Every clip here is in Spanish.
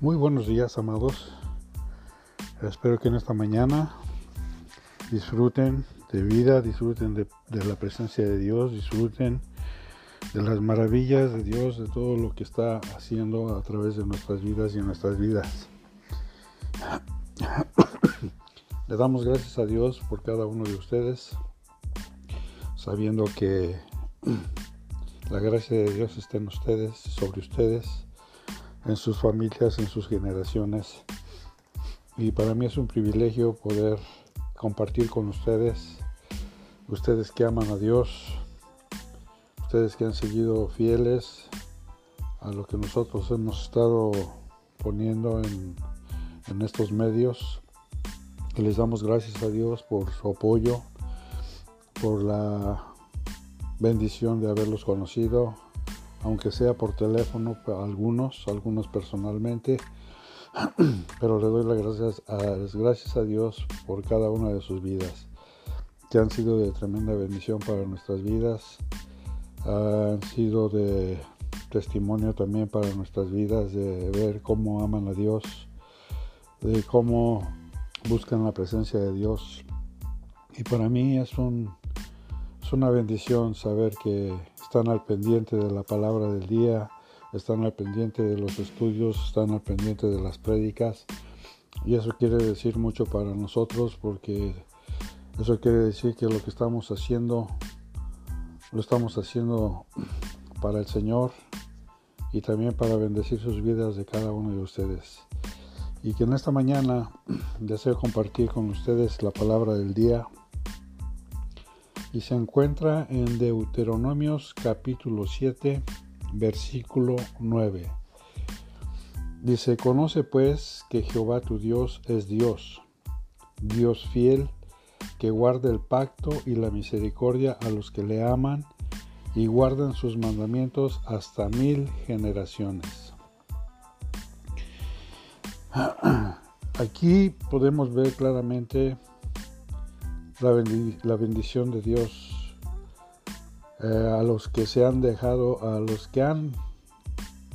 Muy buenos días, amados. Espero que en esta mañana disfruten de vida, disfruten de, la presencia de Dios, disfruten de las maravillas de Dios, de todo lo que está haciendo a través de nuestras vidas y en nuestras vidas. Le damos gracias a Dios por cada uno de ustedes, sabiendo que la gracia de Dios está en ustedes, sobre ustedes en sus familias, en sus generaciones. Y para mí es un privilegio poder compartir con ustedes, ustedes que aman a Dios, ustedes que han seguido fieles a lo que nosotros hemos estado poniendo en, en estos medios. Les damos gracias a Dios por su apoyo, por la bendición de haberlos conocido, aunque sea por teléfono algunos, algunos personalmente, pero le doy las gracias a, las gracias a Dios por cada una de sus vidas, que han sido de tremenda bendición para nuestras vidas, han sido de testimonio también para nuestras vidas, de ver cómo aman a Dios, de cómo buscan la presencia de Dios. Y para mí es un es una bendición saber que están al pendiente de la palabra del día, están al pendiente de los estudios, están al pendiente de las prédicas. Y eso quiere decir mucho para nosotros porque eso quiere decir que lo que estamos haciendo lo estamos haciendo para el Señor y también para bendecir sus vidas de cada uno de ustedes. Y que en esta mañana deseo compartir con ustedes la palabra del día y se encuentra en Deuteronomios capítulo 7, versículo 9. Dice, conoce pues que Jehová tu Dios es Dios, Dios fiel, que guarda el pacto y la misericordia a los que le aman y guardan sus mandamientos hasta mil generaciones. Aquí podemos ver claramente la, bendición de Dios eh, a los que se han dejado, a los que han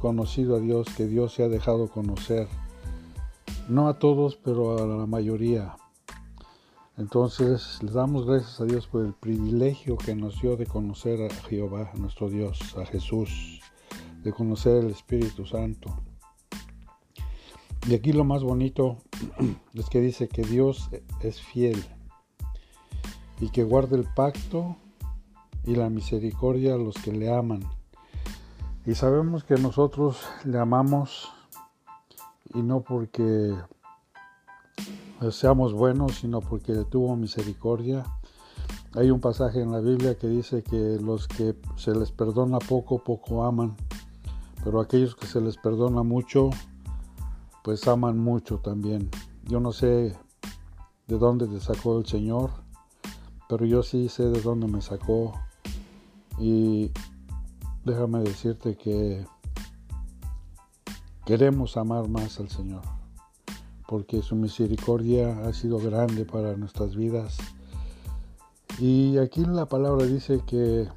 conocido a Dios, que Dios se ha dejado conocer. No a todos, pero a la mayoría. Entonces, le damos gracias a Dios por el privilegio que nos dio de conocer a Jehová, nuestro Dios, a Jesús, de conocer el Espíritu Santo. Y aquí lo más bonito es que dice que Dios es fiel y que guarde el pacto y la misericordia a los que le aman. Y sabemos que nosotros le amamos y no porque seamos buenos, sino porque tuvo misericordia. Hay un pasaje en la Biblia que dice que los que se les perdona poco, poco aman, pero aquellos que se les perdona mucho, pues aman mucho también. Yo no sé de dónde te sacó el Señor, pero yo sí sé de dónde me sacó y déjame decirte que queremos amar más al Señor, porque su misericordia ha sido grande para nuestras vidas. Y aquí la palabra dice que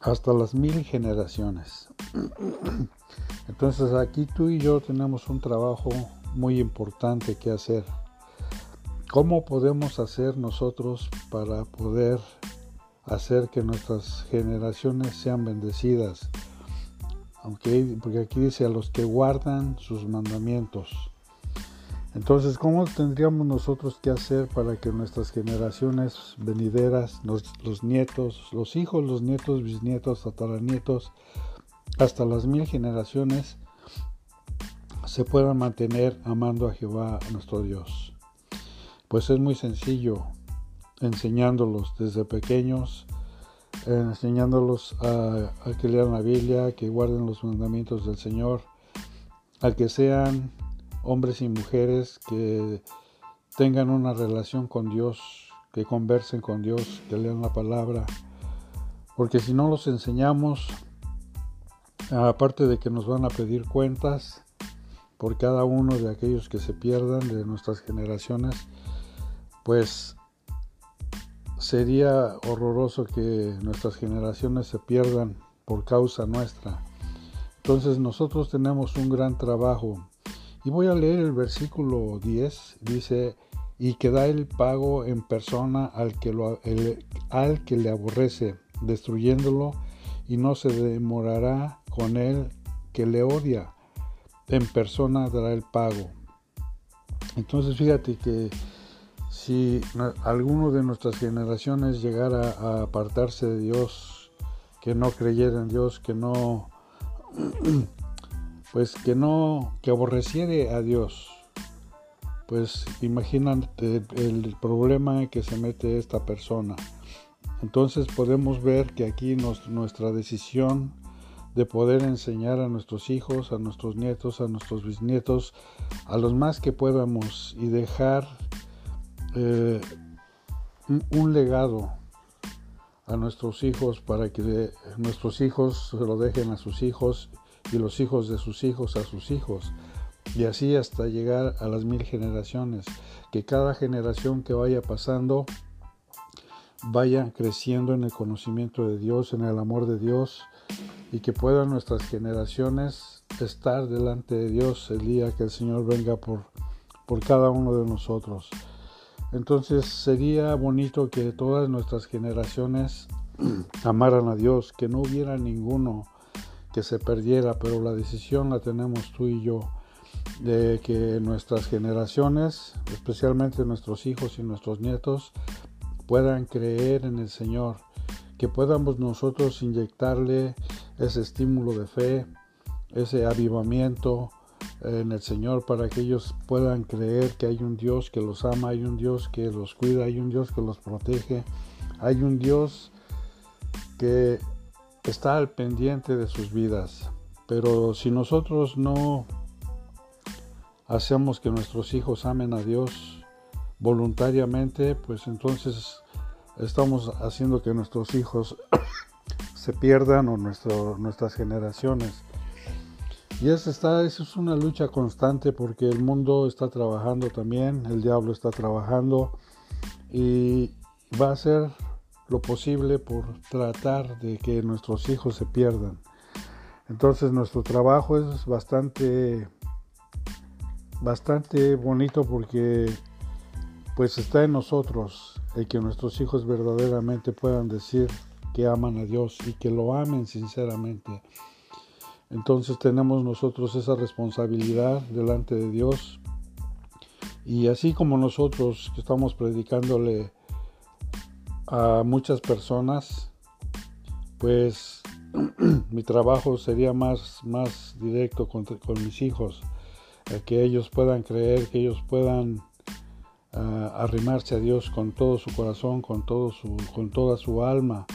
hasta las mil generaciones. Entonces aquí tú y yo tenemos un trabajo muy importante que hacer. ¿Cómo podemos hacer nosotros para poder hacer que nuestras generaciones sean bendecidas? Porque aquí dice a los que guardan sus mandamientos. Entonces, ¿cómo tendríamos nosotros que hacer para que nuestras generaciones venideras, los nietos, los hijos, los nietos, bisnietos, tataranietos, hasta las mil generaciones, se puedan mantener amando a Jehová nuestro Dios? Pues es muy sencillo, enseñándolos desde pequeños, enseñándolos a, que lean la Biblia, que guarden los mandamientos del Señor, a que sean hombres y mujeres que tengan una relación con Dios, que conversen con Dios, que lean la palabra, porque si no los enseñamos, aparte de que nos van a pedir cuentas por cada uno de aquellos que se pierdan de nuestras generaciones, pues sería horroroso que nuestras generaciones se pierdan por causa nuestra. Entonces nosotros tenemos un gran trabajo Y voy a leer el versículo 10, dice, y que da el pago en persona al que, lo, al que le aborrece, destruyéndolo, y no se demorará con él que le odia. En persona dará el pago. Entonces fíjate que si alguno de nuestras generaciones llegara a apartarse de Dios, que no creyera en Dios, que no, pues que no, que aborreciere a Dios, pues imagínate el problema que se mete esta persona. Entonces podemos ver que aquí nuestra decisión de poder enseñar a nuestros hijos, a nuestros nietos, a nuestros bisnietos, a los más que podamos y dejar eh, un legado a nuestros hijos para que nuestros hijos se lo dejen a sus hijos y los hijos de sus hijos a sus hijos. Y así hasta llegar a las mil generaciones. Que cada generación que vaya pasando vaya creciendo en el conocimiento de Dios en el amor de Dios. Y que puedan nuestras generaciones estar delante de Dios el día que el Señor venga por, por cada uno de nosotros. Entonces sería bonito que todas nuestras generaciones amaran a Dios, que no hubiera ninguno que se perdiera, pero la decisión la tenemos tú y yo, de que nuestras generaciones, especialmente nuestros hijos y nuestros nietos, puedan creer en el Señor, que podamos nosotros inyectarle ese estímulo de fe, ese avivamiento en el Señor para que ellos puedan creer que hay un Dios que los ama, hay un Dios que los cuida, hay un Dios que los protege, hay un Dios que está al pendiente de sus vidas. Pero si nosotros no hacemos que nuestros hijos amen a Dios voluntariamente, pues entonces estamos haciendo que nuestros hijos se pierdan o nuestras generaciones. Y eso, está, es una lucha constante porque el mundo está trabajando también, el diablo está trabajando y va a hacer lo posible por tratar de que nuestros hijos se pierdan. Entonces nuestro trabajo es bastante bastante bonito porque pues está en nosotros el que nuestros hijos verdaderamente puedan decir que aman a Dios y que lo amen sinceramente. Entonces tenemos nosotros esa responsabilidad delante de Dios. Y así como nosotros que estamos predicándole a muchas personas, pues mi trabajo sería más, más directo con, mis hijos, que ellos puedan creer, que ellos puedan ah, arrimarse a Dios con todo su corazón, con, todo su, con toda su alma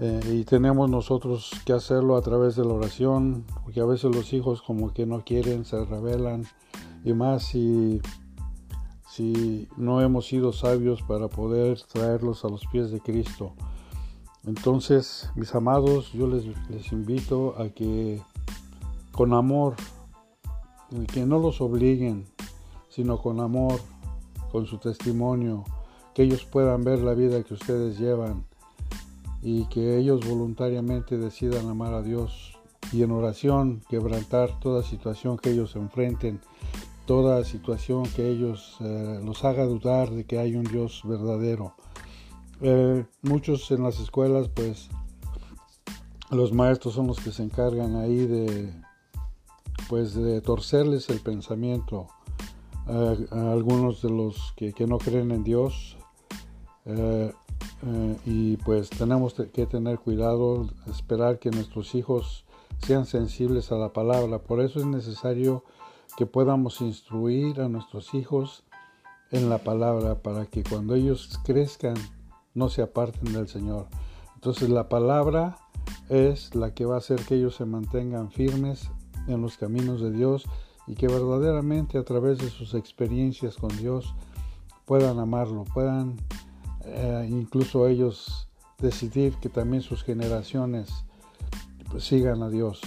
eh, y tenemos nosotros que hacerlo a través de la oración, porque a veces los hijos como que no quieren, se rebelan, y más si, si no hemos sido sabios para poder traerlos a los pies de Cristo. Entonces, mis amados, yo les, les invito a que con amor, que no los obliguen, sino con amor, con su testimonio, que ellos puedan ver la vida que ustedes llevan y que ellos voluntariamente decidan amar a Dios y en oración quebrantar toda situación que ellos enfrenten, toda situación que ellos eh, los haga dudar de que hay un Dios verdadero. Eh, muchos en las escuelas, pues, los maestros son los que se encargan ahí de, pues, de torcerles el pensamiento a, algunos de los que, no creen en Dios. Eh, y pues tenemos que tener cuidado, esperar que nuestros hijos sean sensibles a la palabra. Por eso es necesario que podamos instruir a nuestros hijos en la palabra para que cuando ellos crezcan no se aparten del Señor. Entonces la palabra es la que va a hacer que ellos se mantengan firmes en los caminos de Dios y que verdaderamente a través de sus experiencias con Dios puedan amarlo, puedan eh, incluso ellos decidir que también sus generaciones pues, sigan a Dios.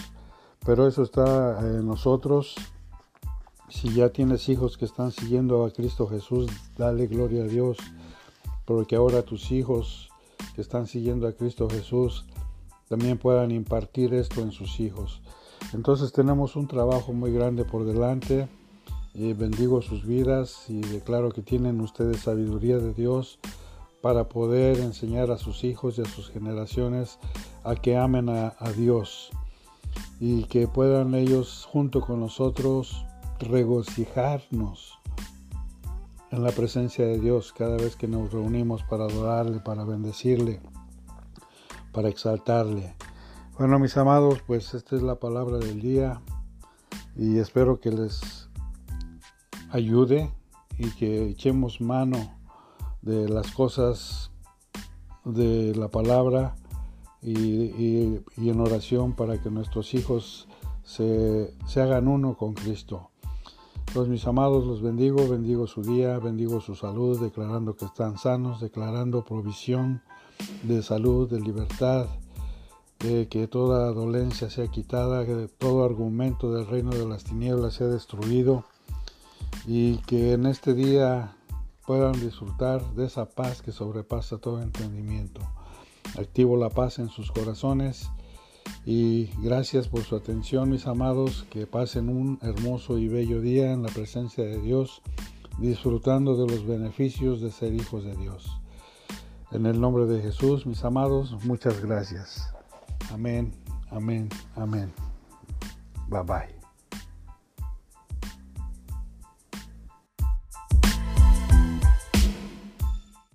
Pero eso está en nosotros. Si ya tienes hijos que están siguiendo a Cristo Jesús, dale gloria a Dios, porque ahora tus hijos que están siguiendo a Cristo Jesús también puedan impartir esto en sus hijos. Entonces tenemos un trabajo muy grande por delante. Y bendigo sus vidas y declaro que tienen ustedes sabiduría de Dios para poder enseñar a sus hijos y a sus generaciones a que amen a, Dios y que puedan ellos junto con nosotros regocijarnos en la presencia de Dios cada vez que nos reunimos para adorarle, para bendecirle, para exaltarle. Bueno, mis amados, pues esta es la palabra del día y espero que les ayude y que echemos mano de las cosas de la palabra y, en oración para que nuestros hijos se, se hagan uno con Cristo. Los mis amados los bendigo, bendigo su día, bendigo su salud, declarando que están sanos, declarando provisión de salud, de libertad, de que toda dolencia sea quitada, que todo argumento del reino de las tinieblas sea destruido y que en este día puedan disfrutar de esa paz que sobrepasa todo entendimiento. Activo la paz en sus corazones y gracias por su atención, mis amados. Que pasen un hermoso y bello día en la presencia de Dios, disfrutando de los beneficios de ser hijos de Dios. En el nombre de Jesús, mis amados, muchas gracias. Amén, amén, amén. Bye bye.